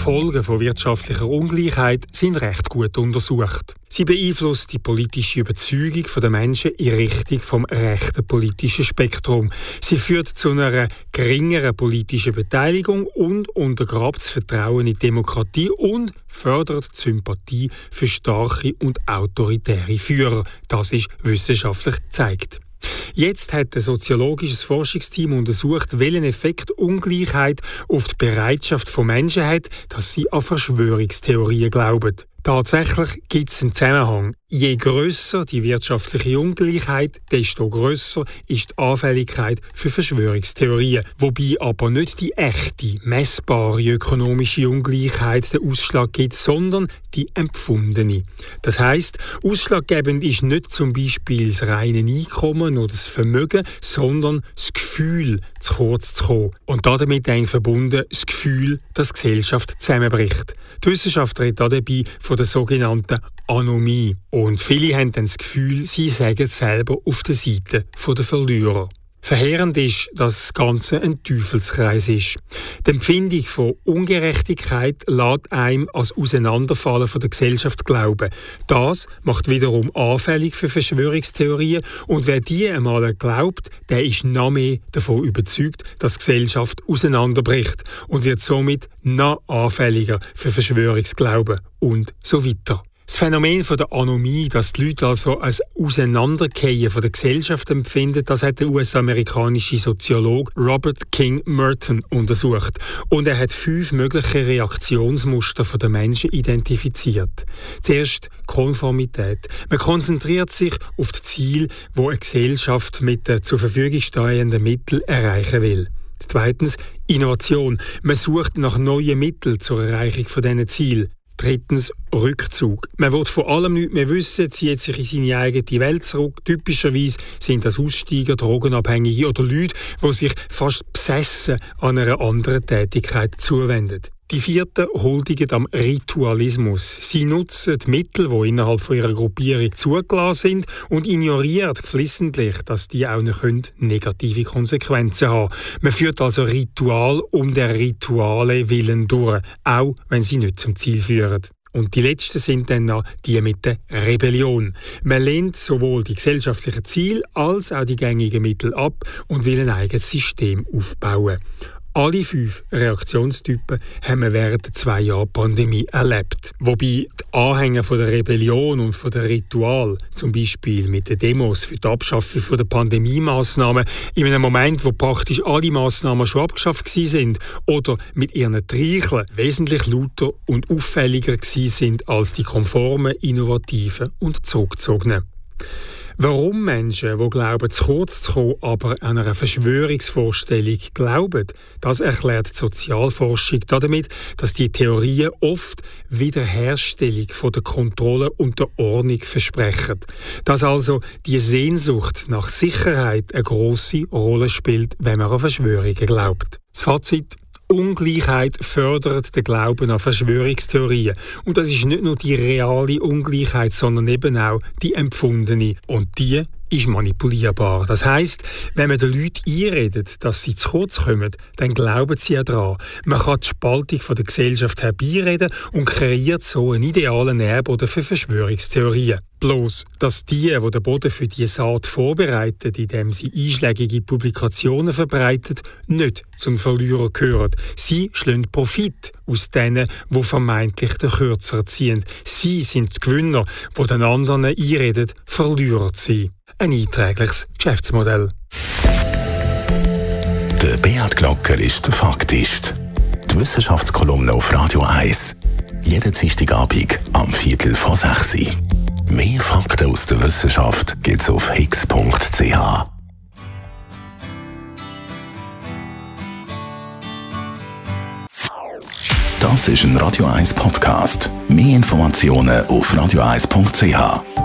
Folgen von wirtschaftlicher Ungleichheit sind recht gut untersucht. Sie beeinflusst die politische Überzeugung der Menschen in Richtung vom rechten politischen Spektrum. Sie führt zu einer geringeren politischen Beteiligung und untergrabt das Vertrauen in Demokratie und fördert die Sympathie für starke und autoritäre Führer. Das ist wissenschaftlich gezeigt. Jetzt hat ein soziologisches Forschungsteam untersucht, welchen Effekt Ungleichheit auf die Bereitschaft von Menschen hat, dass sie an Verschwörungstheorien glauben. Tatsächlich gibt es einen Zusammenhang. Je grösser die wirtschaftliche Ungleichheit, desto grösser ist die Anfälligkeit für Verschwörungstheorien. Wobei aber nicht die echte, messbare ökonomische Ungleichheit den Ausschlag gibt, sondern die empfundene. Das heißt, ausschlaggebend ist nicht zum Beispiel das reine Einkommen oder das Vermögen, sondern das Gefühl, zu kurz zu kommen. Und damit eng verbunden das Gefühl, dass die Gesellschaft zusammenbricht. Die Wissenschaft redet dabei von der sogenannten Anomie. Und viele haben dann das Gefühl, sie seien selber auf der Seite der Verlierer. Verheerend ist, dass das Ganze ein Teufelskreis ist. Die Empfindung von Ungerechtigkeit lässt einem als Auseinanderfallen von der Gesellschaft glauben. Das macht wiederum anfällig für Verschwörungstheorien und wer die einmal glaubt, der ist noch mehr davon überzeugt, dass die Gesellschaft auseinanderbricht und wird somit noch anfälliger für Verschwörungsglauben und so weiter. Das Phänomen von der Anomie, dass die Leute also als Auseinandergehen von der Gesellschaft empfinden, das hat der US-amerikanische Soziologe Robert King Merton untersucht. Und er hat fünf mögliche Reaktionsmuster den Menschen identifiziert. Zuerst Konformität. Man konzentriert sich auf das Ziel, wo eine Gesellschaft mit den zur Verfügung stehenden Mitteln erreichen will. Zweitens Innovation. Man sucht nach neuen Mitteln zur Erreichung von diesen Zielen. Drittens Rückzug. Man will vor allem nichts mehr wissen, zieht sich in seine eigene Welt zurück. Typischerweise sind das Aussteiger, Drogenabhängige oder Leute, die sich fast besessen an einer anderen Tätigkeit zuwenden. Die vierten huldigen am Ritualismus. Sie nutzen Mittel, die innerhalb von ihrer Gruppierung zugelassen sind und ignorieren geflissentlich, dass die auch noch negative Konsequenzen haben Man führt also Ritual um der Rituale willen durch, auch wenn sie nicht zum Ziel führen. Und die letzten sind dann noch die mit der Rebellion. Man lehnt sowohl die gesellschaftlichen Ziele als auch die gängigen Mittel ab und will ein eigenes System aufbauen. Alle fünf Reaktionstypen haben wir während der zwei Jahre Pandemie erlebt. Wobei die Anhänger von der Rebellion und von der Ritual, zum Beispiel mit den Demos für die Abschaffung der Pandemie-Massnahmen, in einem Moment, wo praktisch alle Massnahmen schon abgeschafft sind oder mit ihren Treicheln wesentlich lauter und auffälliger sind als die konformen, innovativen und zurückgezogenen. Warum Menschen, die glauben, zu kurz zu kommen, aber an einer Verschwörungsvorstellung glauben, das erklärt die Sozialforschung damit, dass die Theorien oft Wiederherstellung von der Kontrolle und der Ordnung versprechen. Dass also die Sehnsucht nach Sicherheit eine große Rolle spielt, wenn man an Verschwörungen glaubt. Das Fazit Ungleichheit fördert den Glauben an Verschwörungstheorien. Und das ist nicht nur die reale Ungleichheit, sondern eben auch die empfundene. Und die ist manipulierbar. Das heißt, wenn man den Leuten einredet, dass sie zu kurz kommen, dann glauben sie ja daran. Man kann die Spaltung der Gesellschaft herbeireden und kreiert so einen idealen Nährboden für Verschwörungstheorien. Bloß, dass die, die den Boden für die Saat vorbereiten, indem sie einschlägige Publikationen verbreiten, nicht zum Verlierer gehören. Sie schlagen Profit aus denen, die vermeintlich den Kürzer ziehen. Sie sind die Gewinner, die den anderen einreden, Verlierer zu sein. Ein einträgliches Geschäftsmodell. Der Beat Glocker ist der Faktist. Die Wissenschaftskolumne auf Radio 1. Jeden Dienstagabend am Viertel vor 6 Uhr. Mehr Fakten aus der Wissenschaft gibt's auf higgs.ch. Das ist ein Radio 1 Podcast. Mehr Informationen auf radio1.ch.